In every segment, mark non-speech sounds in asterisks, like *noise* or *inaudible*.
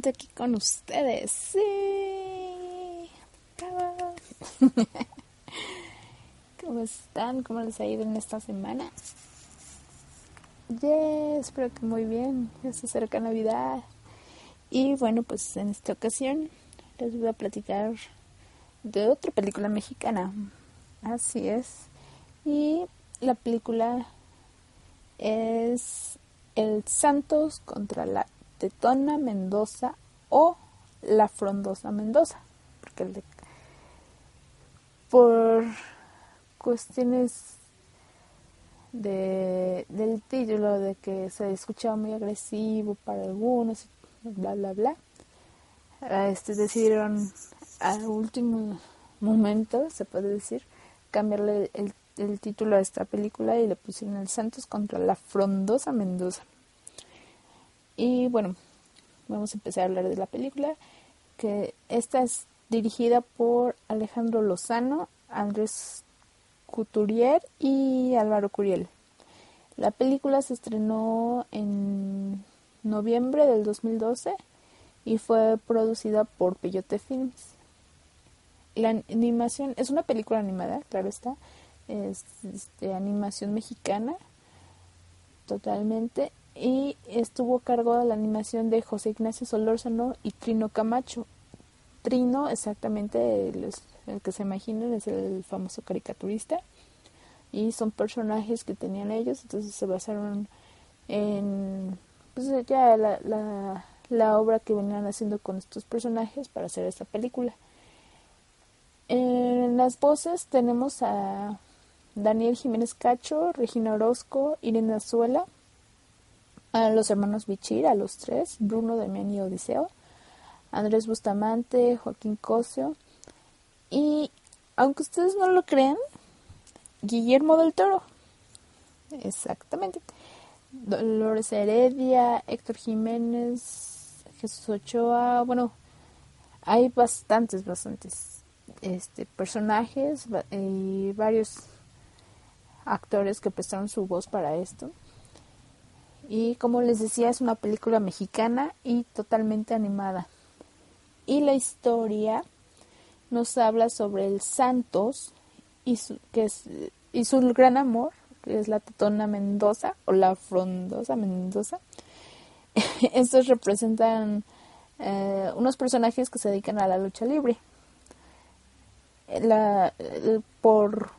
aquí con ustedes. Sí. *laughs* ¿Cómo están? ¿Cómo les ha ido en esta semana? Yeah, espero que muy bien. Ya se acerca Navidad. Y bueno, pues en esta ocasión les voy a platicar de otra película mexicana. Así es. Y la película es El Santos contra la Tetona Mendoza o la Frondosa Mendoza. Porque por cuestiones de, del título de que se escuchaba muy agresivo para algunos, bla bla bla. Este decidieron al último momento, se puede decir, cambiarle el, el título a esta película y le pusieron El Santos contra la Frondosa Mendoza. Y bueno, vamos a empezar a hablar de la película, que esta es dirigida por Alejandro Lozano, Andrés Couturier y Álvaro Curiel. La película se estrenó en noviembre del 2012 y fue producida por Peyote Films. La animación es una película animada, claro está, es de animación mexicana totalmente y estuvo a cargo de la animación de José Ignacio Solórzano y Trino Camacho. Trino, exactamente el, que se imaginan, es el famoso caricaturista y son personajes que tenían ellos, entonces se basaron en pues ya la, la, la obra que venían haciendo con estos personajes para hacer esta película. En las voces tenemos a Daniel Jiménez Cacho, Regina Orozco, Irene Azuela, a los hermanos Bichir, a los tres, Bruno, Damián y Odiseo, Andrés Bustamante, Joaquín Cosio y, aunque ustedes no lo crean, Guillermo del Toro. Exactamente. Dolores Heredia, Héctor Jiménez, Jesús Ochoa, bueno, hay bastantes, bastantes este, personajes y varios actores que prestaron su voz para esto. Y como les decía, es una película mexicana y totalmente animada. Y la historia nos habla sobre el Santos y su, que es, y su gran amor, que es la Tetona Mendoza o la Frondosa Mendoza. *laughs* Estos representan eh, unos personajes que se dedican a la lucha libre. La, por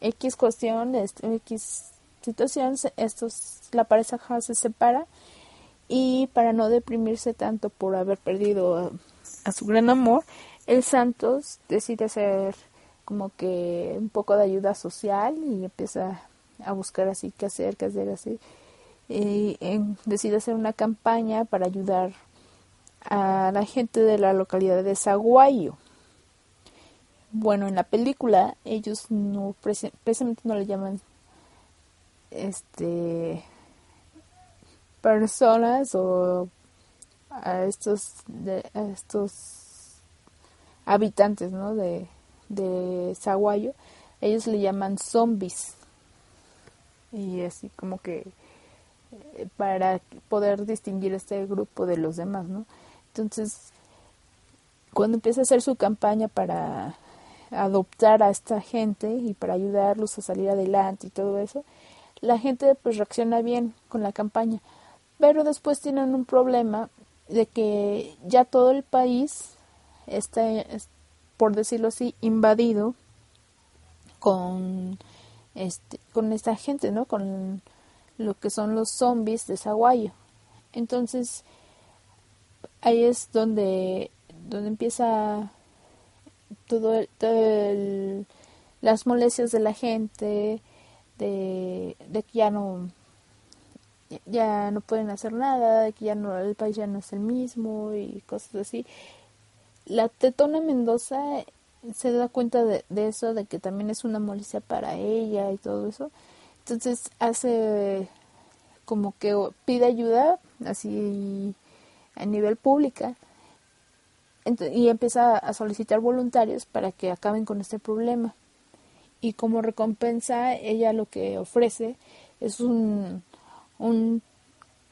X cuestión, X situación, estos, la pareja se separa y para no deprimirse tanto por haber perdido a, su gran amor, el Santos decide hacer como que un poco de ayuda social y empieza a buscar así qué hacer, qué hacer así. Y decide hacer una campaña para ayudar a la gente de la localidad de Zaguayo. Bueno, en la película ellos no precisamente no le llaman este personas o a estos a estos habitantes, ¿no? de de Zaguayo, ellos le llaman zombies. Y así como que eh, para poder distinguir este grupo de los demás, ¿no? Entonces, cuando empieza a hacer su campaña para adoptar a esta gente y para ayudarlos a salir adelante y todo eso, la gente pues reacciona bien con la campaña, pero después tienen un problema de que ya todo el país está, por decirlo así, invadido con este con esta gente, ¿no? Con lo que son los zombies de Zaguayo. Entonces ahí es donde donde empieza todo, las molestias de la gente de, de que ya no ya no pueden hacer nada, que ya no el país ya no es el mismo y cosas así. La Tetona Mendoza se da cuenta de, de eso, de que también es una molestia para ella y todo eso. Entonces hace como que pide ayuda así a nivel pública y empieza a solicitar voluntarios para que acaben con este problema. Y como recompensa, ella lo que ofrece es un, un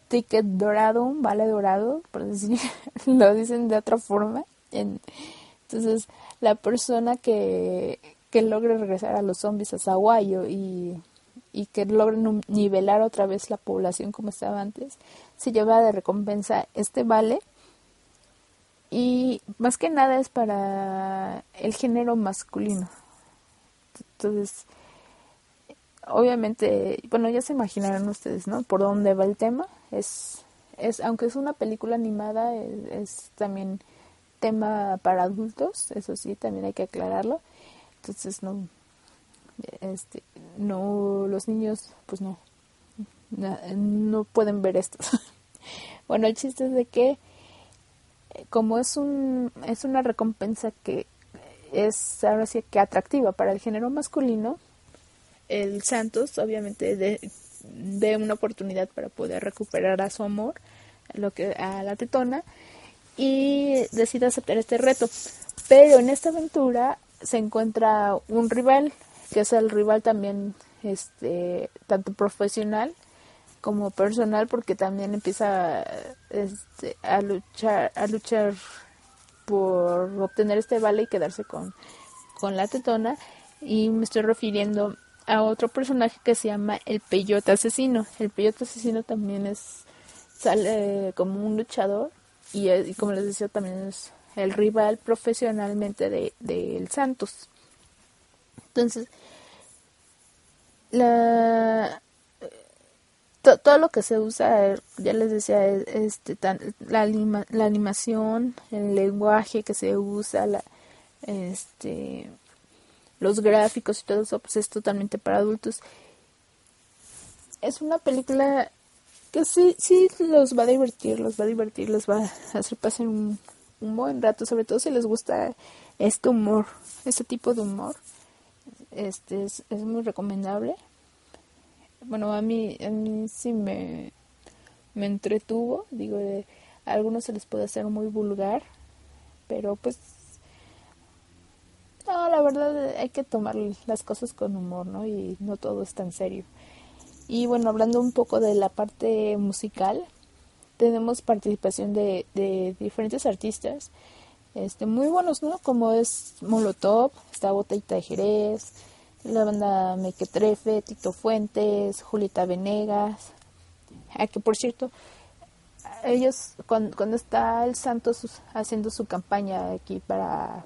ticket dorado, un vale dorado, por decir, *laughs* lo dicen de otra forma. entonces, la persona que, que logre regresar a los zombies a Zaguayo y, y que logren nivelar otra vez la población como estaba antes, se lleva de recompensa este vale y más que nada es para el género masculino. Entonces, obviamente, bueno, ya se imaginarán ustedes, ¿no? Por dónde va el tema. Es, es aunque es una película animada, es, también tema para adultos, eso sí, también hay que aclararlo. Entonces, no, este, no, los niños, pues no, no, pueden ver esto. *laughs* bueno, el chiste es de que como es un es una recompensa que es ahora sí que atractiva para el género masculino, el Santos obviamente de, una oportunidad para poder recuperar a su amor, lo que a la tetona y decide aceptar este reto. Pero en esta aventura se encuentra un rival, que es el rival también este tanto profesional como personal porque también empieza este, a luchar a luchar por obtener este vale y quedarse con, con la tetona. Y me estoy refiriendo a otro personaje que se llama el peyote asesino. El peyote asesino también es sale como un luchador y, y como les decía también es el rival profesionalmente de, de el Santos. Entonces la todo lo que se usa, ya les decía, este, la, la animación, el lenguaje que se usa, la, este, los gráficos y todo eso, pues es totalmente para adultos. Es una película que sí, sí los va a divertir, los va a divertir, les va a hacer pasar un, buen rato, sobre todo si les gusta este humor, este tipo de humor. Este es, es muy recomendable bueno, a mí, a mí sí me, me entretuvo, digo, a algunos se les puede hacer muy vulgar, pero pues, no, la verdad hay que tomar las cosas con humor, ¿no? Y no todo es tan serio. Y bueno, hablando un poco de la parte musical, tenemos participación de, de diferentes artistas, este, muy buenos, ¿no? Como es Molotov, está Botellita de Jerez, la banda Mequetrefe, Tito Fuentes, Julieta Venegas. Ah, que por cierto, ellos cuando, está el Santos haciendo su campaña aquí para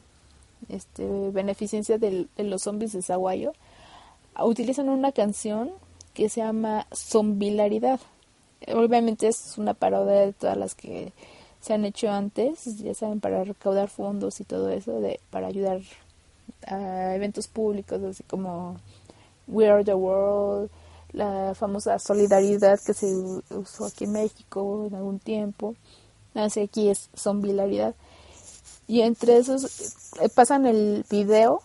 este beneficencia de, los zombies de Zaguayo, utilizan una canción que se llama Zombilaridad. Obviamente es una parodia de todas las que se han hecho antes, ya saben, para recaudar fondos y todo eso, de, para ayudar a eventos públicos, así como We Are the World, la famosa solidaridad que se usó aquí en México en algún tiempo. Así aquí es zombilaridad. Y entre esos eh, pasan el video,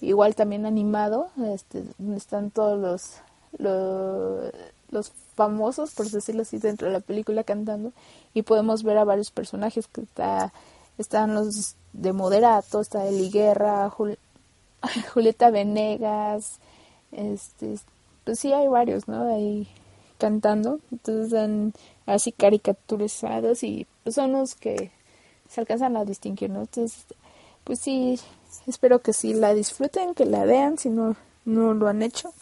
igual también animado, este, donde están todos los, los, los famosos, por decirlo así, dentro de la película cantando. Y podemos ver a varios personajes que está, están los de Moderato, está Eli Guerra, *laughs* Julieta Venegas, este, pues sí hay varios, ¿no? Ahí cantando, entonces están así caricaturizados y pues son los que se alcanzan a distinguir, ¿no? Entonces, pues sí, espero que sí la disfruten, que la vean si no, no lo han hecho.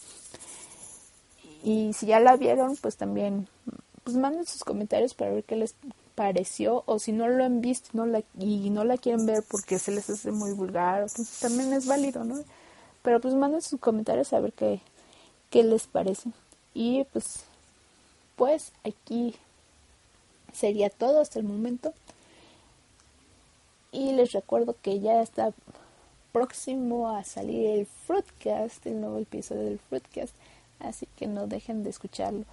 Y si ya la vieron, pues también, pues manden sus comentarios para ver qué les pareció o si no lo han visto no la, y no la quieren ver porque se les hace muy vulgar, pues también es válido, ¿no? Pero pues manden sus comentarios a ver qué, qué les parece. Y pues, pues aquí sería todo hasta el momento. Y les recuerdo que ya está próximo a salir el Fruitcast, el nuevo episodio del Fruitcast. Así que no dejen de escucharlo.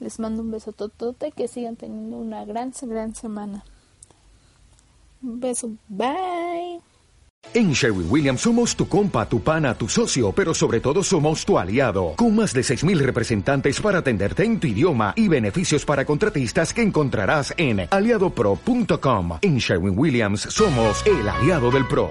Les mando un beso totote, que sigan teniendo una gran, gran semana. Un beso, bye. En Sherwin Williams somos tu compa, tu pana, tu socio, pero sobre todo somos tu aliado, con más de 6.000 representantes para atenderte en tu idioma y beneficios para contratistas que encontrarás en aliadopro.com. En Sherwin Williams somos el aliado del PRO.